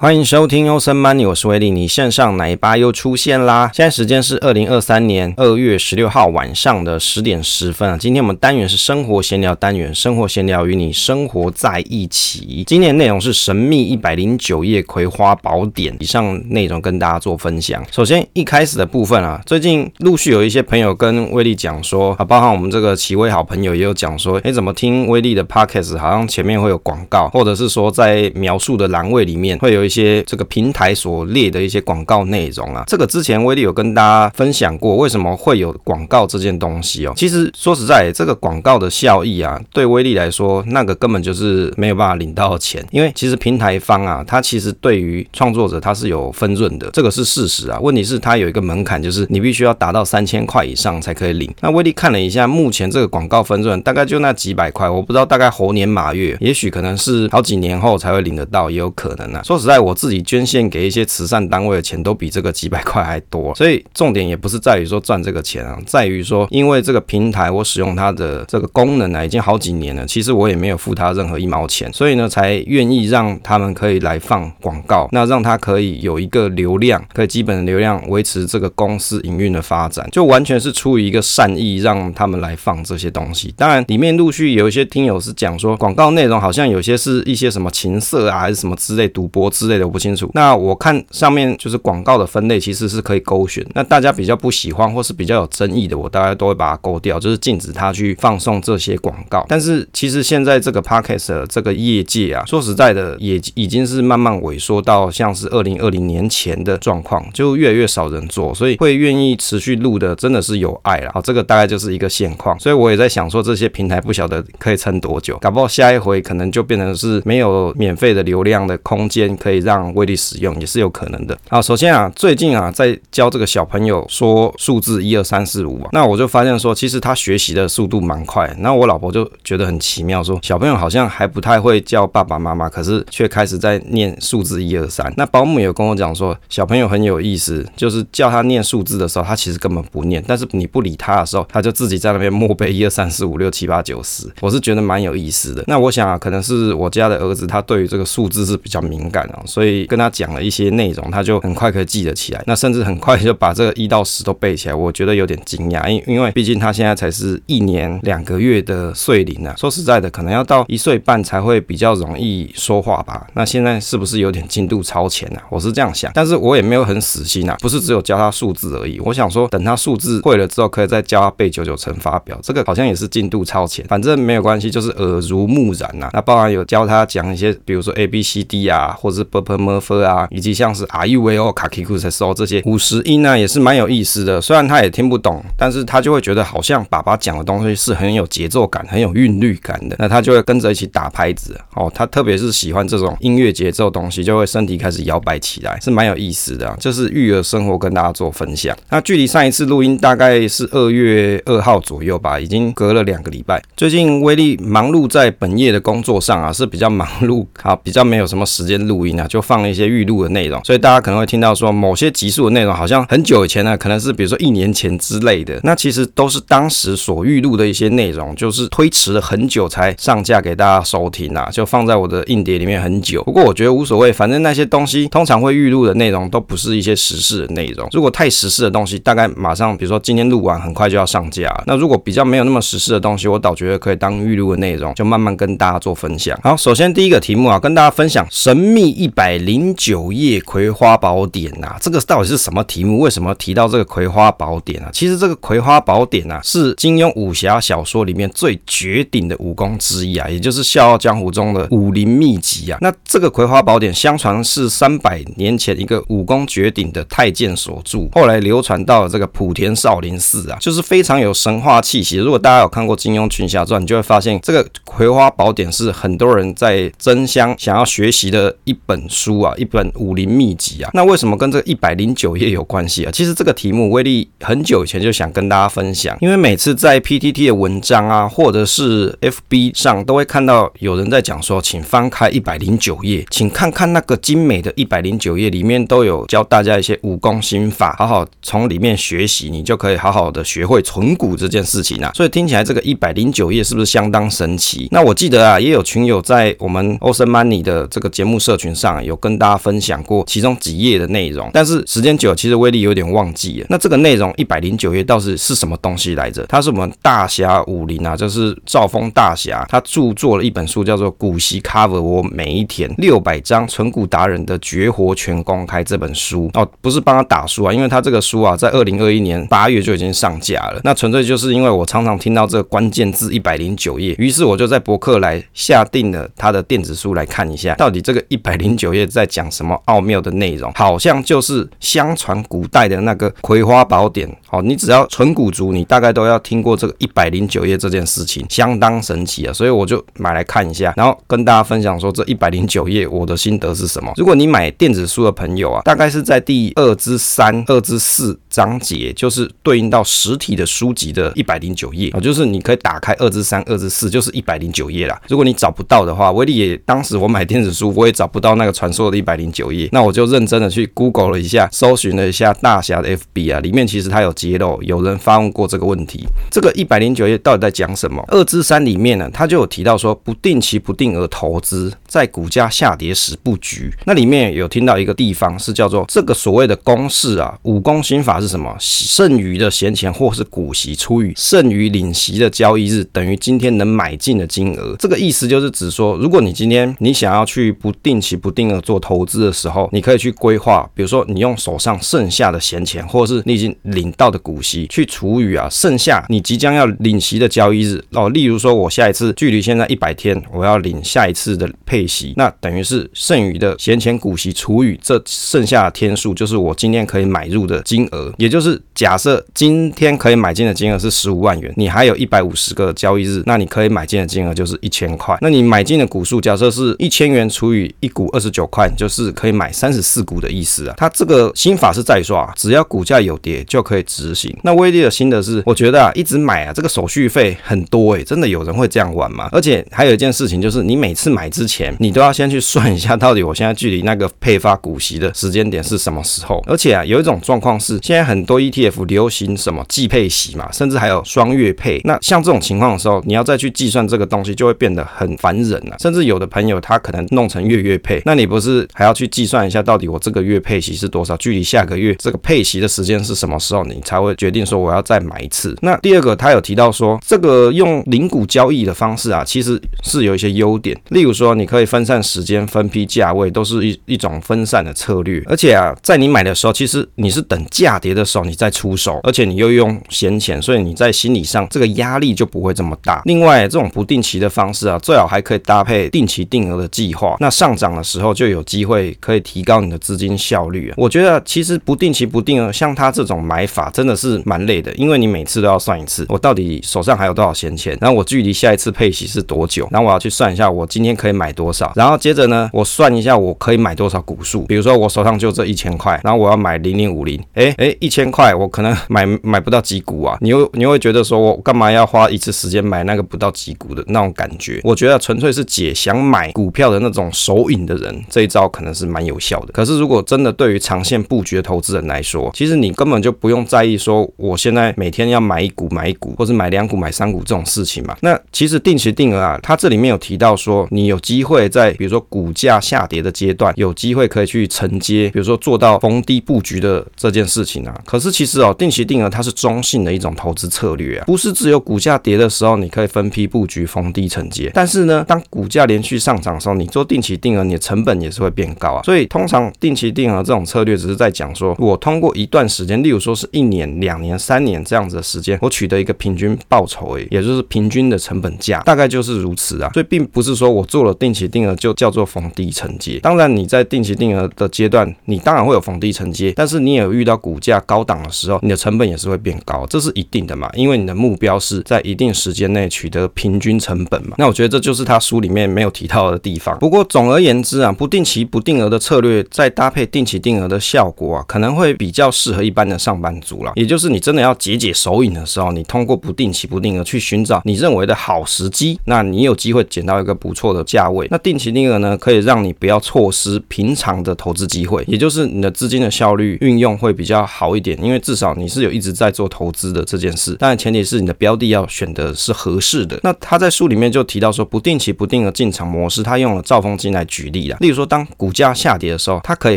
欢迎收听欧森 Money，我是威利。你线上奶爸又出现啦！现在时间是二零二三年二月十六号晚上的十点十分啊。今天我们单元是生活闲聊单元，生活闲聊与你生活在一起。今天内容是神秘一百零九页葵花宝典，以上内容跟大家做分享。首先一开始的部分啊，最近陆续有一些朋友跟威利讲说啊，包含我们这个奇威好朋友也有讲说，诶，怎么听威利的 Podcast 好像前面会有广告，或者是说在描述的栏位里面会有。一些这个平台所列的一些广告内容啊，这个之前威利有跟大家分享过，为什么会有广告这件东西哦？其实说实在，这个广告的效益啊，对威利来说，那个根本就是没有办法领到钱，因为其实平台方啊，它其实对于创作者它是有分润的，这个是事实啊。问题是它有一个门槛，就是你必须要达到三千块以上才可以领。那威利看了一下，目前这个广告分润大概就那几百块，我不知道大概猴年马月，也许可能是好几年后才会领得到，也有可能啊。说实在。我自己捐献给一些慈善单位的钱都比这个几百块还多，所以重点也不是在于说赚这个钱啊，在于说因为这个平台我使用它的这个功能啊，已经好几年了，其实我也没有付他任何一毛钱，所以呢才愿意让他们可以来放广告，那让他可以有一个流量，可以基本的流量维持这个公司营运的发展，就完全是出于一个善意让他们来放这些东西。当然里面陆续有一些听友是讲说广告内容好像有些是一些什么情色啊还是什么之类赌博之。类的我不清楚。那我看上面就是广告的分类，其实是可以勾选。那大家比较不喜欢或是比较有争议的，我大概都会把它勾掉，就是禁止他去放送这些广告。但是其实现在这个 Podcast 这个业界啊，说实在的，也已经是慢慢萎缩到像是二零二零年前的状况，就越来越少人做，所以会愿意持续录的，真的是有爱了。好，这个大概就是一个现况。所以我也在想说，这些平台不晓得可以撑多久，搞不好下一回可能就变成是没有免费的流量的空间可以。让威力使用也是有可能的。好，首先啊，最近啊，在教这个小朋友说数字一二三四五啊，那我就发现说，其实他学习的速度蛮快。那我老婆就觉得很奇妙，说小朋友好像还不太会叫爸爸妈妈，可是却开始在念数字一二三。那保姆有跟我讲说，小朋友很有意思，就是叫他念数字的时候，他其实根本不念，但是你不理他的时候，他就自己在那边默背一二三四五六七八九十。我是觉得蛮有意思的。那我想啊，可能是我家的儿子，他对于这个数字是比较敏感啊。所以跟他讲了一些内容，他就很快可以记得起来，那甚至很快就把这个一到十都背起来。我觉得有点惊讶，因因为毕竟他现在才是一年两个月的岁龄啊。说实在的，可能要到一岁半才会比较容易说话吧。那现在是不是有点进度超前啊？我是这样想，但是我也没有很死心啊，不是只有教他数字而已。我想说，等他数字会了之后，可以再教他背九九乘法表。这个好像也是进度超前，反正没有关系，就是耳濡目染呐、啊。那包含有教他讲一些，比如说 A B C D 啊，或者是 b p m。分啊，以及像是 Are you Well Kakikus So 这些五十音呢，也是蛮有意思的。虽然他也听不懂，但是他就会觉得好像爸爸讲的东西是很有节奏感、很有韵律感的。那他就会跟着一起打拍子哦。他特别是喜欢这种音乐节奏东西，就会身体开始摇摆起来，是蛮有意思的。啊这是育儿生活跟大家做分享。那距离上一次录音大概是二月二号左右吧，已经隔了两个礼拜。最近威力忙碌在本业的工作上啊，是比较忙碌啊，比较没有什么时间录音啊，就放了。一些预录的内容，所以大家可能会听到说某些集数的内容好像很久以前呢，可能是比如说一年前之类的，那其实都是当时所预录的一些内容，就是推迟了很久才上架给大家收听啊，就放在我的硬碟里面很久。不过我觉得无所谓，反正那些东西通常会预录的内容都不是一些时事的内容。如果太时事的东西，大概马上比如说今天录完，很快就要上架。那如果比较没有那么时事的东西，我倒觉得可以当预录的内容，就慢慢跟大家做分享。好，首先第一个题目啊，跟大家分享神秘一百零。九页葵花宝典呐、这个到底是什么题目？为什么提到这个葵花宝典啊？其实这个葵花宝典啊，是金庸武侠小说里面最绝顶的武功之一啊，也就是《笑傲江湖》中的武林秘籍啊。那这个葵花宝典，相传是三百年前一个武功绝顶的太监所著，后来流传到了这个莆田少林寺啊，就是非常有神话气息。如果大家有看过金庸群侠传，你就会发现这个葵花宝典是很多人在争相想要学习的一本书啊。一本武林秘籍啊，那为什么跟这个一百零九页有关系啊？其实这个题目威力很久以前就想跟大家分享，因为每次在 PTT 的文章啊，或者是 FB 上，都会看到有人在讲说，请翻开一百零九页，请看看那个精美的一百零九页里面都有教大家一些武功心法，好好从里面学习，你就可以好好的学会存股这件事情啊。所以听起来这个一百零九页是不是相当神奇？那我记得啊，也有群友在我们 Awesome Money 的这个节目社群上。上有跟大家分享过其中几页的内容，但是时间久，其实威力有点忘记了。那这个内容一百零九页到底是什么东西来着？它是我们大侠武林啊，就是赵峰大侠，他著作了一本书，叫做《股息 Cover 我每一天六百张存股达人的绝活全公开》这本书哦，不是帮他打书啊，因为他这个书啊，在二零二一年八月就已经上架了。那纯粹就是因为我常常听到这个关键字一百零九页，于是我就在博客来下定了他的电子书来看一下，到底这个一百零九页在讲什么奥妙的内容？好像就是相传古代的那个《葵花宝典》。好，你只要纯古族，你大概都要听过这个一百零九页这件事情，相当神奇啊！所以我就买来看一下，然后跟大家分享说这一百零九页我的心得是什么。如果你买电子书的朋友啊，大概是在第二之三、二之四章节，就是对应到实体的书籍的一百零九页啊，就是你可以打开二之三、二之四，就是一百零九页啦。如果你找不到的话，威力也当时我买电子书，我也找不到那传说的一百零九页，那我就认真的去 Google 了一下，搜寻了一下大侠的 FB 啊，里面其实它有揭露，有人发问过这个问题。这个一百零九页到底在讲什么？二之三里面呢，他就有提到说，不定期不定额投资，在股价下跌时布局。那里面有听到一个地方是叫做这个所谓的公式啊，武功心法是什么？剩余的闲钱或是股息除以剩余领息的交易日，等于今天能买进的金额。这个意思就是指说，如果你今天你想要去不定期不定定额做投资的时候，你可以去规划，比如说你用手上剩下的闲钱，或者是你已经领到的股息，去除以啊剩下你即将要领息的交易日哦。例如说，我下一次距离现在一百天，我要领下一次的配息，那等于是剩余的闲钱股息除以这剩下的天数，就是我今天可以买入的金额。也就是假设今天可以买进的金额是十五万元，你还有一百五十个交易日，那你可以买进的金额就是一千块。那你买进的股数假设是一千元除以一股二十九块，就是可以买三十四股的意思啊。它这个新法是在说啊，只要股价有跌就可以执行。那威力的心得是，我觉得啊，一直买啊，这个手续费很多诶、真的有人会这样玩吗？而且还有一件事情就是，你每次买之前，你都要先去算一下，到底我现在距离那个配发股息的时间点是什么时候。而且啊，有一种状况是，现在很多 ETF 流行什么季配息嘛，甚至还有双月配。那像这种情况的时候，你要再去计算这个东西，就会变得很烦人了、啊。甚至有的朋友他可能弄成月月配，那你不是还要去计算一下，到底我这个月配息是多少？距离下个月这个配息的时间是什么时候，你才会决定说我要再买一次？那第二个，他有提到说，这个用零股交易的方式啊，其实是有一些优点。例如说，你可以分散时间、分批价位，都是一一种分散的策略。而且啊，在你买的时候，其实你是等价跌的时候你再出手，而且你又用闲钱，所以你在心理上这个压力就不会这么大。另外，这种不定期的方式啊，最好还可以搭配定期定额的计划。那上涨的时候就有机会可以提高你的资金效率啊。我觉得其实不定期不定额，像他这种买法真的是蛮累的，因为你每次都要算一次，我到底手上还有多少闲钱，然后我距离下一次配息是多久，然后我要去算一下我今天可以买多少，然后接着呢，我算一下我可以买多少股数，比如说我手上就这一千块，然后我要买零零五零，哎哎，一千块我可能买买不到几股啊，你又你又会觉得说我干嘛要花一次时间买那个不到几股的那种感觉？我觉得纯粹是解想买股票的那种手瘾的人，这一招可能是蛮有效的。可是如果真的对于长线布局的投资人来说，其实你根本就不用在意说我现在每天要买一股买一股，或是买两股买三股这种事情嘛。那其实定期定额啊，它这里面有提到说，你有机会在比如说股价下跌的阶段，有机会可以去承接，比如说做到逢低布局的这件事情啊。可是其实哦，定期定额它是中性的一种投资策略啊，不是只有股价跌的时候你可以分批布局逢低承接。但是呢，当股价连续上涨的时候，你做定期定额，你的成成本也是会变高啊。所以通常定期定额这种策略只是在讲说，我通过一段时间，例如说是一年、两年、三年这样子的时间，我取得一个平均报酬而已，也就是平均的成本价，大概就是如此啊。所以并不是说我做了定期定额就叫做逢低承接。当然你在定期定额的阶段，你当然会有逢低承接，但是你也有遇到股价高档的时候，你的成本也是会变高，这是一定的嘛。因为你的目标是在一定时间内取得平均成本嘛。那我觉得这就是他书里面没有提到的地方。不过总而言之啊，不定期不定额的策略再搭配定期定额的效果啊，可能会比较适合一般的上班族。楚了。也就是你真的要解解手瘾的时候，你通过不定期不定额去寻找你认为的好时机，那你有机会捡到一个不错的价位。那定期定额呢，可以让你不要错失平常的投资机会，也就是你的资金的效率运用会比较好一点，因为至少你是有一直在做投资的这件事。当然前提是你的标的要选的是合适的。那他在书里面就提到说，不定期不定额进场模式，他用了兆丰金来举例啦。例如说，当股价下跌的时候，他可以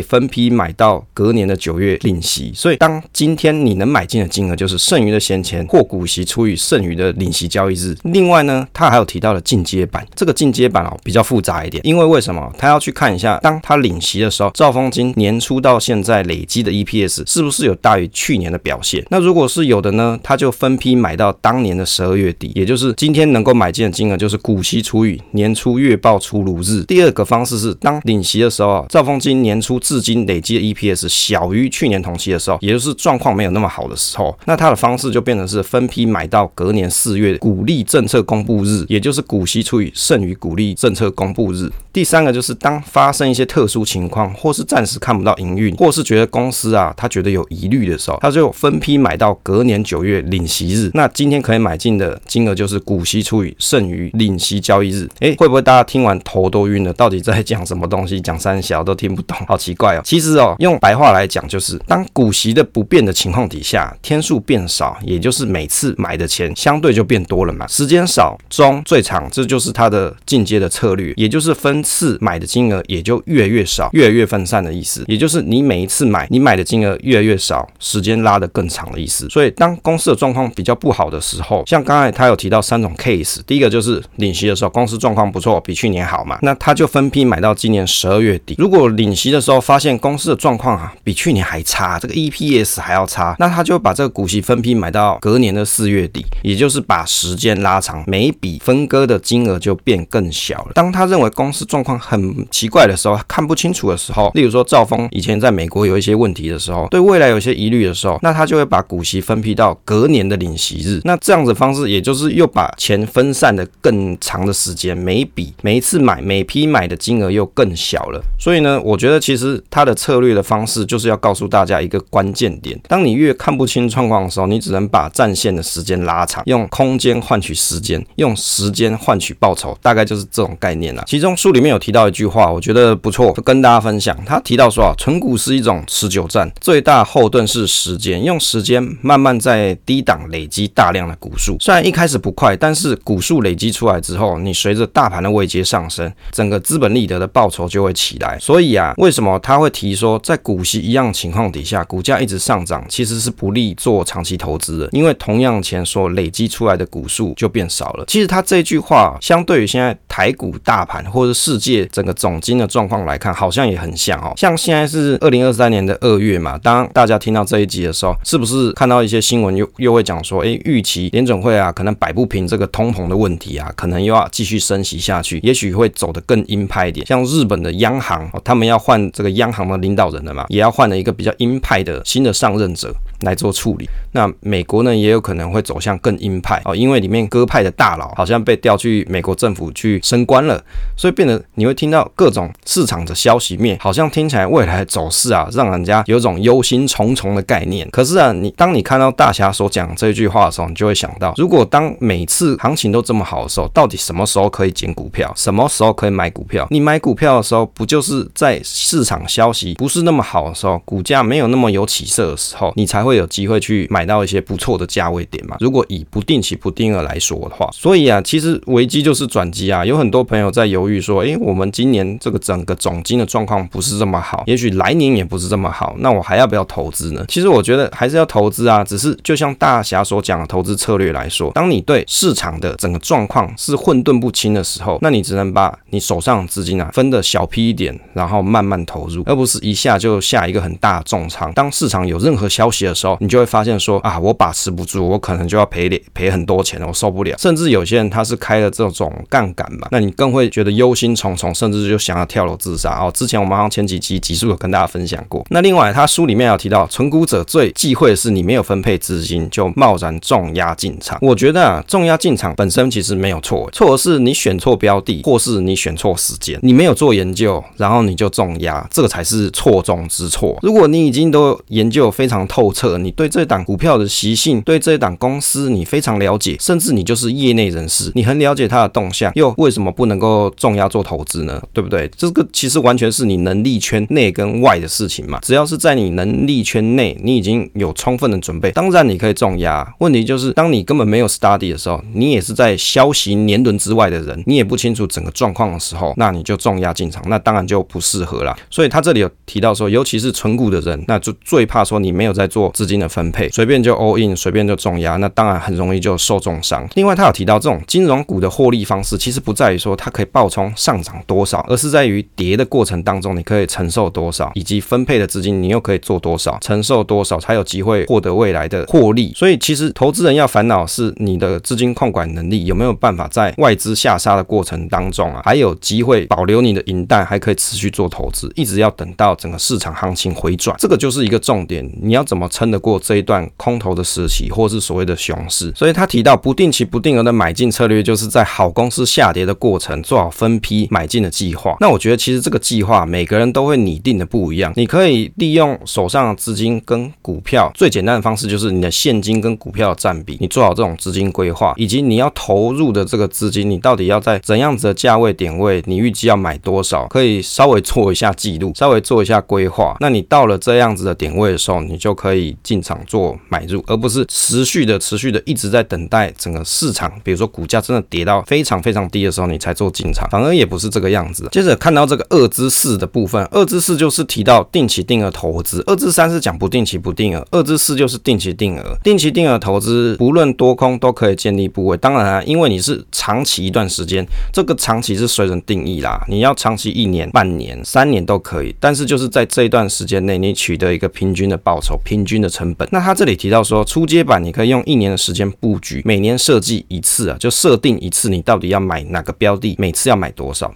分批买到隔年的九月领息。所以当今天你能买进的金额就是剩余的闲钱或股息除以剩余的领息交易日。另外呢，他还有提到了进阶版，这个进阶版哦比较复杂一点，因为为什么他要去看一下，当他领息的时候，兆丰金年初到现在累积的 EPS 是不是有大于去年的表现？那如果是有的呢，他就分批买到当年的十二月底，也就是今天能够买进的金额就是股息除以年初月报出炉日。第二个方式是，当领息的时候，兆丰金年初至今累积的 EPS 小于去年同期的时候，也就是状况没有那么好的时候，那他的方式就变成是分批买到隔年四月股利政策公布日，也就是股息除以剩余股利政策公布日。第三个就是当发生一些特殊情况，或是暂时看不到营运，或是觉得公司啊他觉得有疑虑的时候，他就分批买到隔年九月领息日。那今天可以买进的金额就是股息除以剩余领息交易日。诶，会不会大家听完头都晕了？到底在讲什么么东西？讲三小都听不懂，好奇怪哦。其实哦，用白话来讲就是，当股息的不变的情况底下，天数变少，也就是每次买的钱相对就变多了嘛。时间少、中、最长，这就是它的进阶的策略，也就是分次买的金额也就越来越少，越来越分散的意思。也就是你每一次买，你买的金额越来越少，时间拉得更长的意思。所以当公司的状况比较不好的时候，像刚才他有提到三种 case，第一个就是领息的时候，公司状况不错，比去年好嘛，那他就分批买到今年十二月底。如果领息的时候发现公司的状况啊比去年还差，这个 EPS 还要差，那他就把这个股息分批买到隔年的四月底，也就是把时间拉长，每一笔分割的金额就变更小了。当他认为公司状况很奇怪的时候，看不清楚的时候，例如说兆丰以前在美国有一些问题的时候，对未来有些疑虑的时候，那他就会把股息分批到隔年的领息日。那这样子方式，也就是又把钱分散的更长的时间，每一笔每一次买每批买的金额又更小了。所以呢，我觉得其实他的策略的方式就是要告诉大家一个关键点：当你越看不清状况的时候，你只能把战线的时间拉长，用空间换取时间，用时间换取报酬，大概就是这种概念啦。其中书里面有提到一句话，我觉得不错，就跟大家分享。他提到说啊，存股是一种持久战，最大后盾是时间，用时间慢慢在低档累积大量的股数。虽然一开始不快，但是股数累积出来之后，你随着大盘的位阶上升，整个资本利得的报报酬就会起来。所以啊，为什么他会提说，在股息一样情况底下，股价一直上涨，其实是不利做长期投资的，因为同样钱所累积出来的股数就变少了。其实他这句话，相对于现在台股大盘或者世界整个总金的状况来看，好像也很像哦。像现在是二零二三年的二月嘛，当大家听到这一集的时候，是不是看到一些新闻又又会讲说，诶，预期联准会啊，可能摆不平这个通膨的问题啊，可能又要继续升息下去，也许会走得更鹰派一点。像日本的央行，他们要换这个央行的领导人了嘛，也要换了一个比较鹰派的新的上任者。来做处理。那美国呢，也有可能会走向更鹰派哦，因为里面鸽派的大佬好像被调去美国政府去升官了，所以变得你会听到各种市场的消息面，好像听起来未来走势啊，让人家有种忧心忡忡的概念。可是啊，你当你看到大侠所讲这句话的时候，你就会想到，如果当每次行情都这么好的时候，到底什么时候可以捡股票，什么时候可以买股票？你买股票的时候，不就是在市场消息不是那么好的时候，股价没有那么有起色的时候，你才会会有机会去买到一些不错的价位点嘛？如果以不定期不定额来说的话，所以啊，其实危机就是转机啊。有很多朋友在犹豫说，诶，我们今年这个整个总金的状况不是这么好，也许来年也不是这么好，那我还要不要投资呢？其实我觉得还是要投资啊，只是就像大侠所讲的投资策略来说，当你对市场的整个状况是混沌不清的时候，那你只能把你手上资金啊分的小批一点，然后慢慢投入，而不是一下就下一个很大的重仓。当市场有任何消息的时候，时候你就会发现说啊，我把持不住，我可能就要赔赔很多钱，我受不了。甚至有些人他是开了这种杠杆嘛，那你更会觉得忧心忡忡，甚至就想要跳楼自杀哦。之前我们好像前几集集数有跟大家分享过。那另外他书里面有提到，存股者最忌讳的是你没有分配资金就贸然重压进场。我觉得啊，重压进场本身其实没有错，错的是你选错标的，或是你选错时间，你没有做研究，然后你就重压，这个才是错中之错。如果你已经都研究非常透彻你对这档股票的习性，对这档公司你非常了解，甚至你就是业内人士，你很了解它的动向，又为什么不能够重压做投资呢？对不对？这个其实完全是你能力圈内跟外的事情嘛。只要是在你能力圈内，你已经有充分的准备，当然你可以重压。问题就是，当你根本没有 study 的时候，你也是在消息年轮之外的人，你也不清楚整个状况的时候，那你就重压进场，那当然就不适合了。所以他这里有提到说，尤其是存股的人，那就最怕说你没有在做资金的分配，随便就 all in，随便就重压，那当然很容易就受重伤。另外，他有提到这种金融股的获利方式，其实不在于说它可以爆冲上涨多少，而是在于跌的过程当中，你可以承受多少，以及分配的资金你又可以做多少，承受多少才有机会获得未来的获利。所以，其实投资人要烦恼是你的资金控管能力有没有办法在外资下杀的过程当中啊，还有机会保留你的银弹，还可以持续做投资，一直要等到整个市场行情回转，这个就是一个重点。你要怎么撑得过这一段空头的时期，或是所谓的熊市？所以他提到不定期不定额的买进策略，就是在好公司下跌的过程做好分批买进的计划。那我觉得其实这个计划每个人都会拟定的不一样。你可以利用手上的资金跟股票，最简单的方式就是你的现金跟股票的占比，你做好这种资金规划，以及你要投入的这个资金，你到底要在怎样子的价位点位，你预计要买多少，可以稍微做一下记录，稍微做一下规划。那你到了这样子的点位的时候，你就可以进场做买入，而不是持续的、持续的一直在等待整个市场，比如说股价真的跌到非常非常低的时候，你才做进场，反而也不是这个样子。接着看到这个二之四的部分，二之四就是提到定期定额投资，二之三是讲不定期不定额，二之四就是定期定额。定期定额投资不论多空都可以建立部位，当然啊，因为你是长期一段时间，这个长期是随人定义啦，你要长期一年、半年、三年都可以，但是就是在这一段时间内，你取得一个平均的报酬、平均的成本。那他这里提到说，初阶版你可以用一年的时间布局，每年设计一次啊，就设定一次，你到底要买哪个标的，每次要买多少。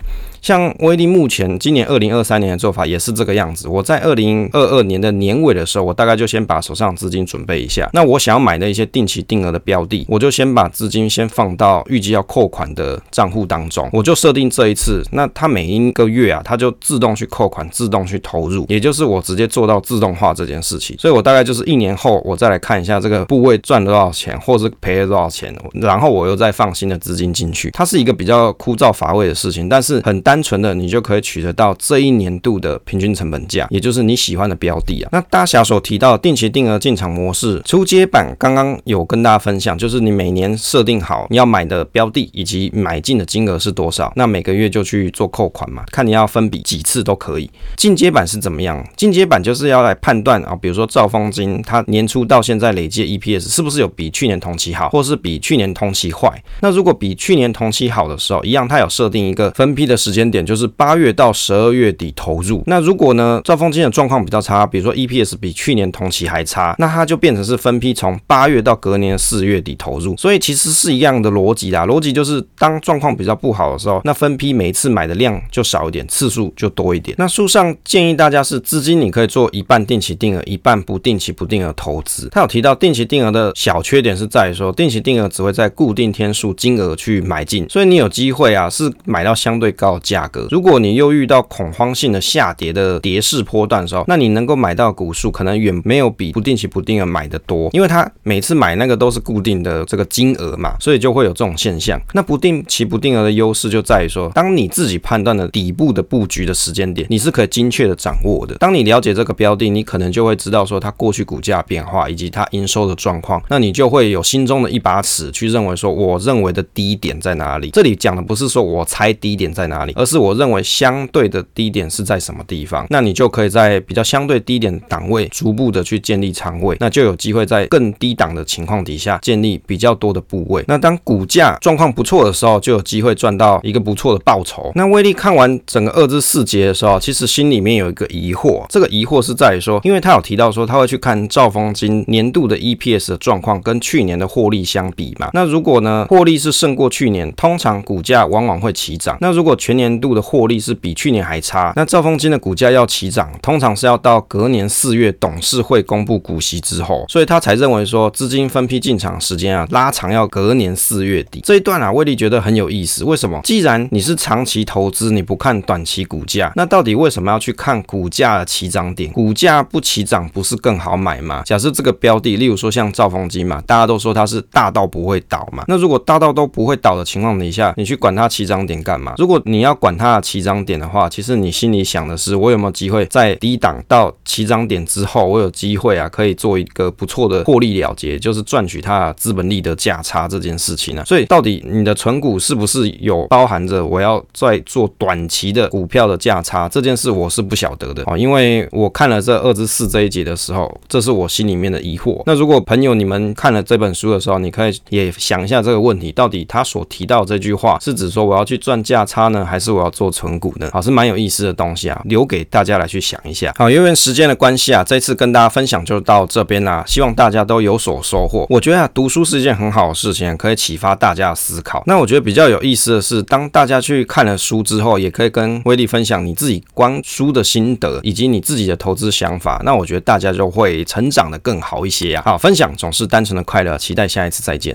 像威力目前今年二零二三年的做法也是这个样子。我在二零二二年的年尾的时候，我大概就先把手上资金准备一下。那我想要买的一些定期定额的标的，我就先把资金先放到预计要扣款的账户当中。我就设定这一次，那它每一个月啊，它就自动去扣款，自动去投入，也就是我直接做到自动化这件事情。所以我大概就是一年后，我再来看一下这个部位赚了多少钱，或是赔了多少钱，然后我又再放新的资金进去。它是一个比较枯燥乏味的事情，但是很单。单纯的你就可以取得到这一年度的平均成本价，也就是你喜欢的标的啊。那大侠所提到的定期定额进场模式初阶版，刚刚有跟大家分享，就是你每年设定好你要买的标的以及买进的金额是多少，那每个月就去做扣款嘛，看你要分笔几次都可以。进阶版是怎么样？进阶版就是要来判断啊，比如说兆丰金它年初到现在累计 EPS 是不是有比去年同期好，或是比去年同期坏？那如果比去年同期好的时候，一样它有设定一个分批的时间。点就是八月到十二月底投入。那如果呢，兆丰金的状况比较差，比如说 EPS 比去年同期还差，那它就变成是分批从八月到隔年四月底投入。所以其实是一样的逻辑啦，逻辑就是当状况比较不好的时候，那分批每一次买的量就少一点，次数就多一点。那书上建议大家是资金你可以做一半定期定额，一半不定期不定额投资。他有提到定期定额的小缺点是在于说，定期定额只会在固定天数金额去买进，所以你有机会啊是买到相对高价。格，如果你又遇到恐慌性的下跌的跌势波段的时候，那你能够买到股数可能远没有比不定期不定额买的多，因为它每次买那个都是固定的这个金额嘛，所以就会有这种现象。那不定期不定额的优势就在于说，当你自己判断的底部的布局的时间点，你是可以精确的掌握的。当你了解这个标的，你可能就会知道说它过去股价变化以及它营收的状况，那你就会有心中的一把尺去认为说，我认为的低点在哪里？这里讲的不是说我猜低点在哪里，而是我认为相对的低点是在什么地方，那你就可以在比较相对低点档位逐步的去建立仓位，那就有机会在更低档的情况底下建立比较多的部位。那当股价状况不错的时候，就有机会赚到一个不错的报酬。那威力看完整个二至四节的时候，其实心里面有一个疑惑，这个疑惑是在于说，因为他有提到说他会去看兆丰金年度的 EPS 的状况跟去年的获利相比嘛。那如果呢获利是胜过去年，通常股价往往会起涨。那如果全年年度的获利是比去年还差。那兆丰金的股价要起涨，通常是要到隔年四月董事会公布股息之后，所以他才认为说资金分批进场时间啊拉长要隔年四月底。这一段啊，威力觉得很有意思。为什么？既然你是长期投资，你不看短期股价，那到底为什么要去看股价的起涨点？股价不起涨不是更好买吗？假设这个标的，例如说像兆丰金嘛，大家都说它是大到不会倒嘛。那如果大到都不会倒的情况底下，你去管它起涨点干嘛？如果你要管它的起涨点的话，其实你心里想的是，我有没有机会在低档到起涨点之后，我有机会啊，可以做一个不错的获利了结，就是赚取它资本利得价差这件事情呢、所以到底你的存股是不是有包含着我要在做短期的股票的价差这件事，我是不晓得的啊，因为我看了这二至四这一节的时候，这是我心里面的疑惑。那如果朋友你们看了这本书的时候，你可以也想一下这个问题，到底他所提到这句话是指说我要去赚价差呢，还是是我要做存股呢？好，是蛮有意思的东西啊，留给大家来去想一下。好，因为时间的关系啊，这次跟大家分享就到这边啦，希望大家都有所收获。我觉得啊，读书是一件很好的事情，可以启发大家的思考。那我觉得比较有意思的是，当大家去看了书之后，也可以跟威力分享你自己观书的心得，以及你自己的投资想法。那我觉得大家就会成长的更好一些呀。好，分享总是单纯的快乐，期待下一次再见。